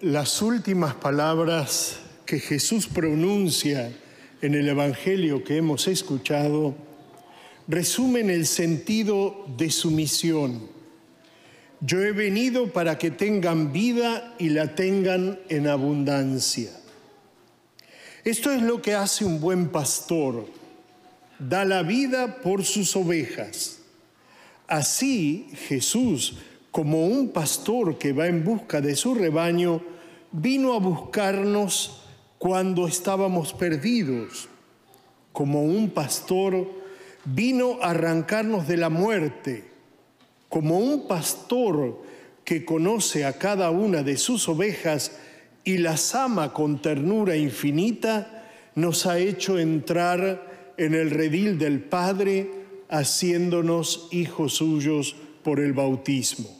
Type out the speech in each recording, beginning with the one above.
Las últimas palabras que Jesús pronuncia en el Evangelio que hemos escuchado resumen el sentido de su misión. Yo he venido para que tengan vida y la tengan en abundancia. Esto es lo que hace un buen pastor. Da la vida por sus ovejas. Así Jesús, como un pastor que va en busca de su rebaño, vino a buscarnos cuando estábamos perdidos. Como un pastor vino a arrancarnos de la muerte. Como un pastor que conoce a cada una de sus ovejas y las ama con ternura infinita, nos ha hecho entrar en el redil del Padre, haciéndonos hijos suyos por el bautismo.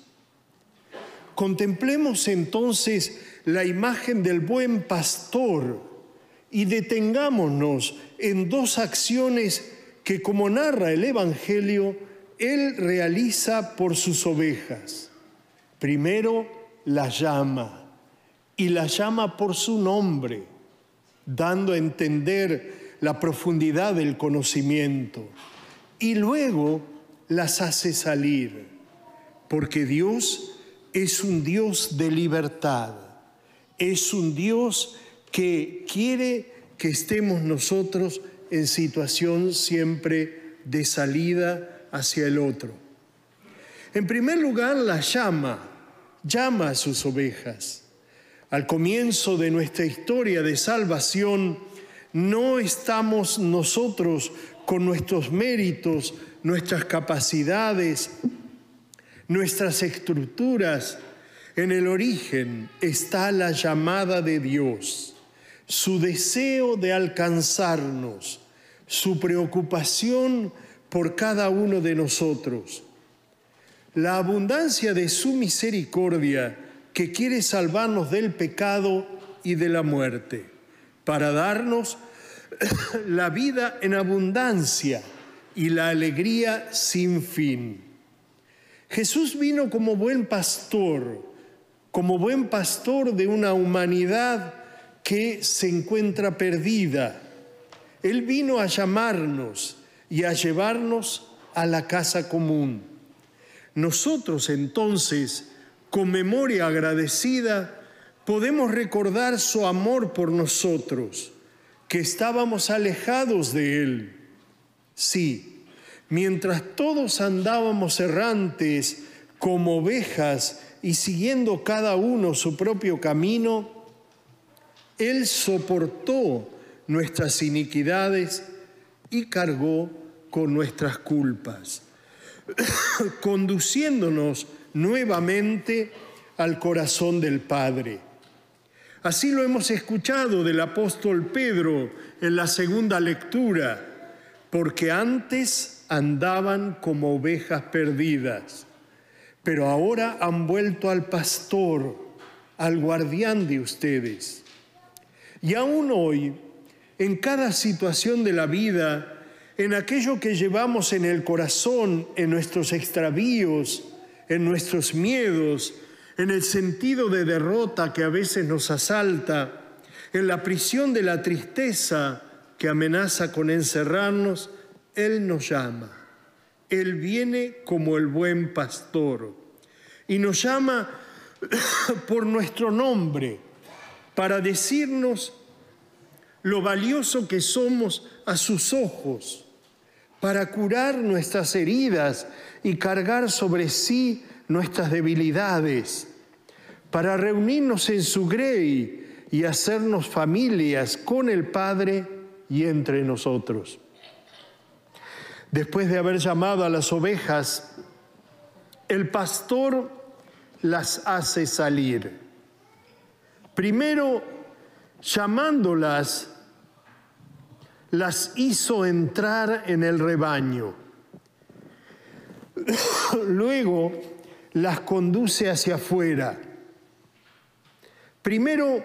Contemplemos entonces la imagen del buen pastor y detengámonos en dos acciones que, como narra el Evangelio, él realiza por sus ovejas. Primero, la llama y la llama por su nombre, dando a entender la profundidad del conocimiento. Y luego las hace salir, porque Dios es un Dios de libertad, es un Dios que quiere que estemos nosotros en situación siempre de salida hacia el otro. En primer lugar, la llama, llama a sus ovejas. Al comienzo de nuestra historia de salvación, no estamos nosotros con nuestros méritos, nuestras capacidades, nuestras estructuras. En el origen está la llamada de Dios, su deseo de alcanzarnos, su preocupación por cada uno de nosotros. La abundancia de su misericordia que quiere salvarnos del pecado y de la muerte, para darnos la vida en abundancia y la alegría sin fin. Jesús vino como buen pastor, como buen pastor de una humanidad que se encuentra perdida. Él vino a llamarnos y a llevarnos a la casa común. Nosotros entonces con memoria agradecida, podemos recordar su amor por nosotros, que estábamos alejados de Él. Sí, mientras todos andábamos errantes como ovejas y siguiendo cada uno su propio camino, Él soportó nuestras iniquidades y cargó con nuestras culpas, conduciéndonos nuevamente al corazón del Padre. Así lo hemos escuchado del apóstol Pedro en la segunda lectura, porque antes andaban como ovejas perdidas, pero ahora han vuelto al pastor, al guardián de ustedes. Y aún hoy, en cada situación de la vida, en aquello que llevamos en el corazón, en nuestros extravíos, en nuestros miedos, en el sentido de derrota que a veces nos asalta, en la prisión de la tristeza que amenaza con encerrarnos, Él nos llama. Él viene como el buen pastor y nos llama por nuestro nombre para decirnos lo valioso que somos a sus ojos, para curar nuestras heridas y cargar sobre sí nuestras debilidades, para reunirnos en su grey y hacernos familias con el Padre y entre nosotros. Después de haber llamado a las ovejas, el pastor las hace salir. Primero, llamándolas, las hizo entrar en el rebaño. Luego las conduce hacia afuera. Primero,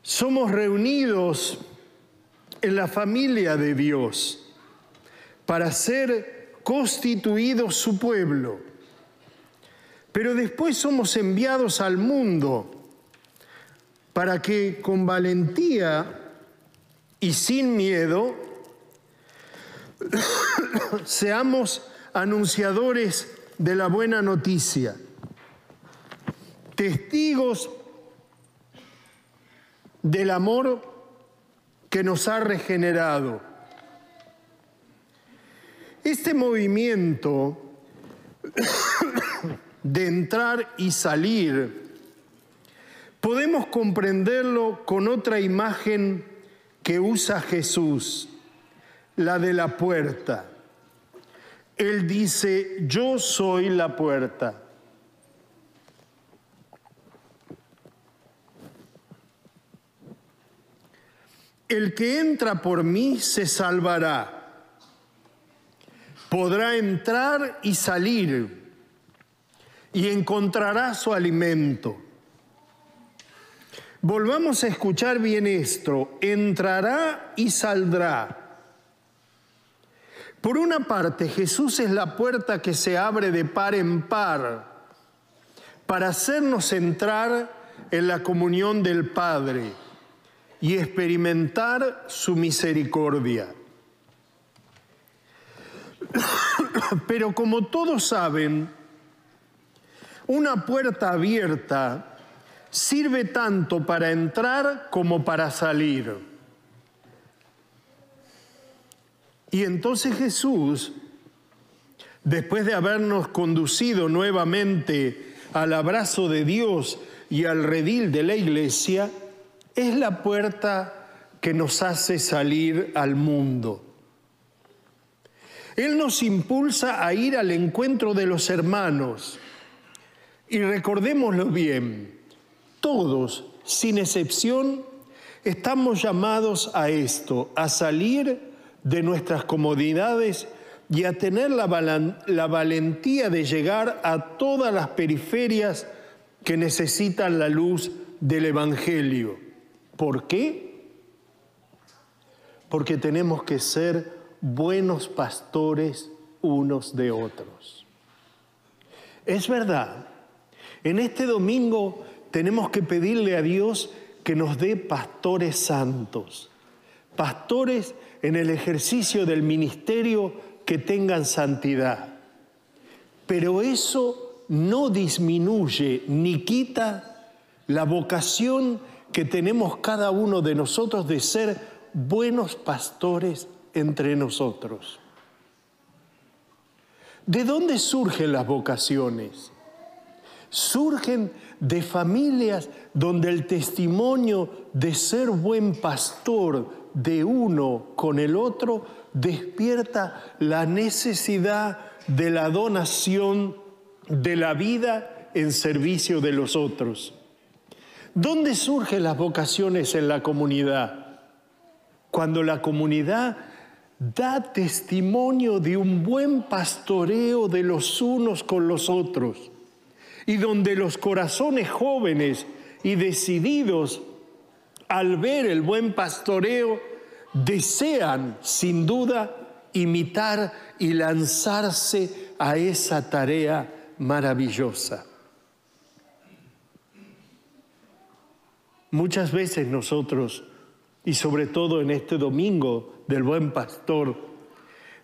somos reunidos en la familia de Dios para ser constituidos su pueblo. Pero después somos enviados al mundo para que con valentía y sin miedo seamos anunciadores de la buena noticia, testigos del amor que nos ha regenerado. Este movimiento de entrar y salir, podemos comprenderlo con otra imagen que usa Jesús, la de la puerta. Él dice, yo soy la puerta. El que entra por mí se salvará. Podrá entrar y salir y encontrará su alimento. Volvamos a escuchar bien esto. Entrará y saldrá. Por una parte, Jesús es la puerta que se abre de par en par para hacernos entrar en la comunión del Padre y experimentar su misericordia. Pero como todos saben, una puerta abierta sirve tanto para entrar como para salir. Y entonces Jesús, después de habernos conducido nuevamente al abrazo de Dios y al redil de la iglesia, es la puerta que nos hace salir al mundo. Él nos impulsa a ir al encuentro de los hermanos. Y recordémoslo bien, todos, sin excepción, estamos llamados a esto, a salir de nuestras comodidades y a tener la, valentía de llegar a todas las periferias que necesitan la luz del Evangelio. ¿Por qué? Porque tenemos que ser buenos pastores unos de otros. Es verdad, en este domingo tenemos que pedirle a Dios que nos dé pastores santos, pastores en el ejercicio del ministerio que tengan santidad. Pero eso no disminuye ni quita la vocación que tenemos cada uno de nosotros de ser buenos pastores entre nosotros. ¿De dónde surgen las vocaciones? Surgen de familias donde el testimonio de ser buen pastor de uno con el otro despierta la necesidad de la donación de la vida en servicio de los otros. ¿Dónde surgen las vocaciones en la comunidad? Cuando la comunidad da testimonio de un buen pastoreo de los unos con los otros y donde los corazones jóvenes y decididos al ver el buen pastoreo desean sin duda imitar y lanzarse a esa tarea maravillosa. Muchas veces nosotros, y sobre todo en este domingo del buen pastor,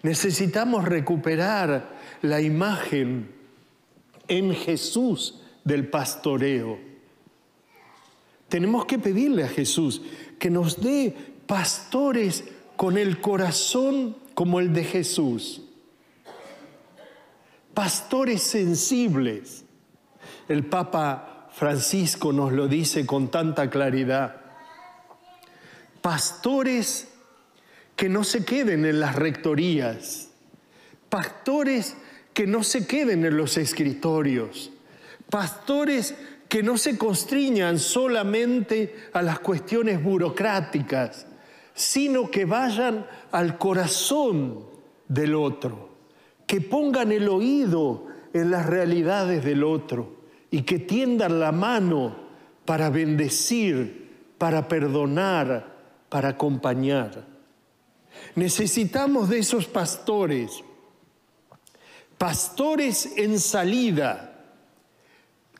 necesitamos recuperar la imagen en Jesús del pastoreo. Tenemos que pedirle a Jesús que nos dé pastores con el corazón como el de Jesús. Pastores sensibles. El Papa Francisco nos lo dice con tanta claridad. Pastores que no se queden en las rectorías, pastores que no se queden en los escritorios, pastores que no se constriñan solamente a las cuestiones burocráticas, sino que vayan al corazón del otro, que pongan el oído en las realidades del otro y que tiendan la mano para bendecir, para perdonar, para acompañar. Necesitamos de esos pastores, pastores en salida,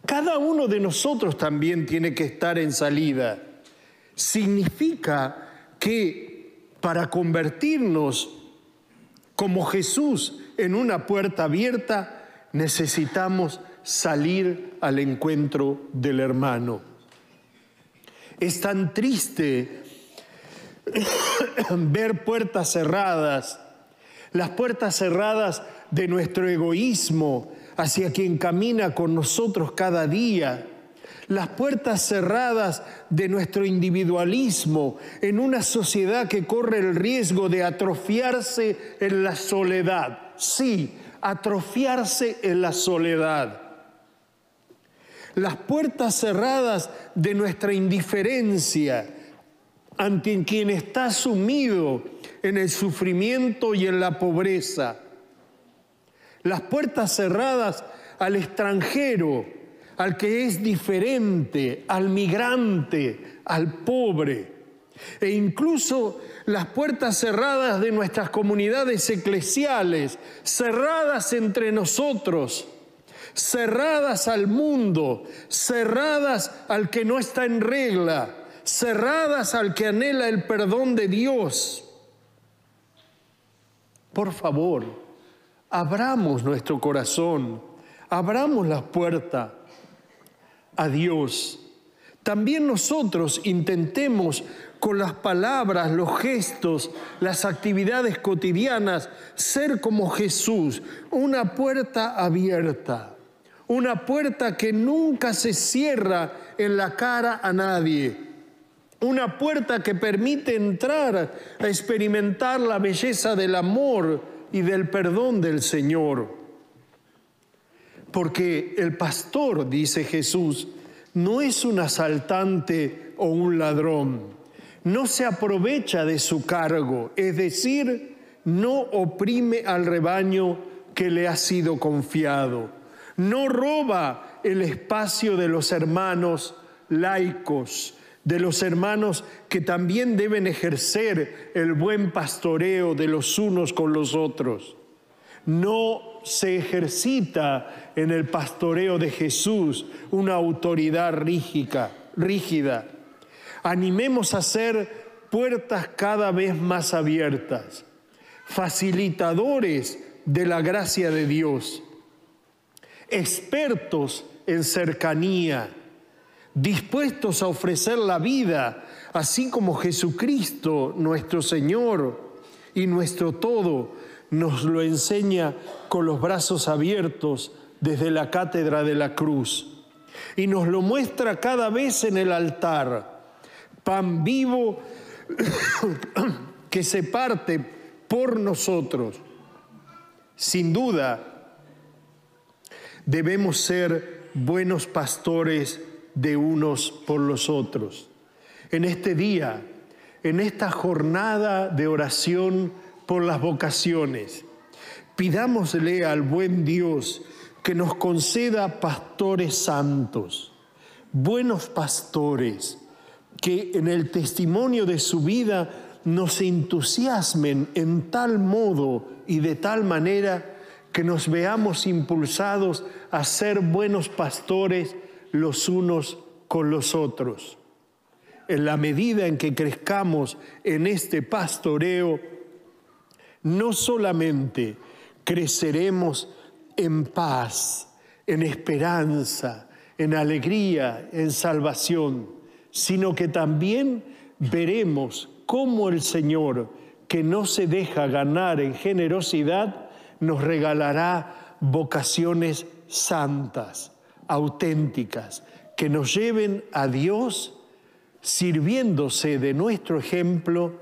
Cada uno de nosotros también tiene que estar en salida. Significa que para convertirnos como Jesús en una puerta abierta, necesitamos salir al encuentro del hermano. Es tan triste ver puertas cerradas, las puertas cerradas de nuestro egoísmo hacia quien camina con nosotros cada día, las puertas cerradas de nuestro individualismo en una sociedad que corre el riesgo de atrofiarse en la soledad. Sí, atrofiarse en la soledad. Las puertas cerradas de nuestra indiferencia ante quien está sumido en el sufrimiento y en la pobreza. Las puertas cerradas al extranjero, al que es diferente, al migrante, al pobre. E incluso las puertas cerradas de nuestras comunidades eclesiales, cerradas entre nosotros, cerradas al mundo, cerradas al que no está en regla, cerradas al que anhela el perdón de Dios. Por favor, abramos nuestro corazón, abramos la puerta a Dios. También nosotros intentemos con las palabras, los gestos, las actividades cotidianas, ser como Jesús, una puerta abierta, una puerta que nunca se cierra en la cara a nadie una puerta que permite entrar a experimentar la belleza del amor y del perdón del Señor. Porque el pastor, dice Jesús, no es un asaltante o un ladrón, no se aprovecha de su cargo, es decir, no oprime al rebaño que le ha sido confiado, no roba el espacio de los hermanos laicos, de los hermanos que también deben ejercer el buen pastoreo de los unos con los otros. No se ejercita en el pastoreo de Jesús una autoridad rígida. rígida. Animemos a ser puertas cada vez más abiertas, facilitadores de la gracia de Dios, expertos en cercanía, dispuestos a ofrecer la vida, así como Jesucristo, nuestro Señor y nuestro todo, nos lo enseña con los brazos abiertos desde la cátedra de la cruz. Y nos lo muestra cada vez en el altar, pan vivo que se parte por nosotros. Sin duda, debemos ser buenos pastores de unos por los otros. En este día, en esta jornada de oración por las vocaciones, pidámosle al buen Dios que nos conceda pastores santos, buenos pastores, que en el testimonio de su vida nos entusiasmen en tal modo y de tal manera que nos veamos impulsados a ser buenos pastores los unos con los otros. En la medida en que crezcamos en este pastoreo, no solamente creceremos en paz, en esperanza, en alegría, en salvación, sino que también veremos cómo el Señor, que no se deja ganar en generosidad, nos regalará vocaciones santas auténticas que nos lleven a Dios sirviéndose de nuestro ejemplo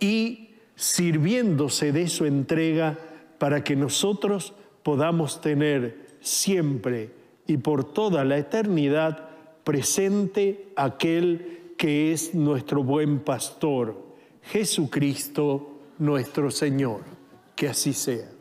y sirviéndose de su entrega para que nosotros podamos tener siempre y por toda la eternidad presente aquel que es nuestro buen pastor, Jesucristo nuestro Señor. Que así sea.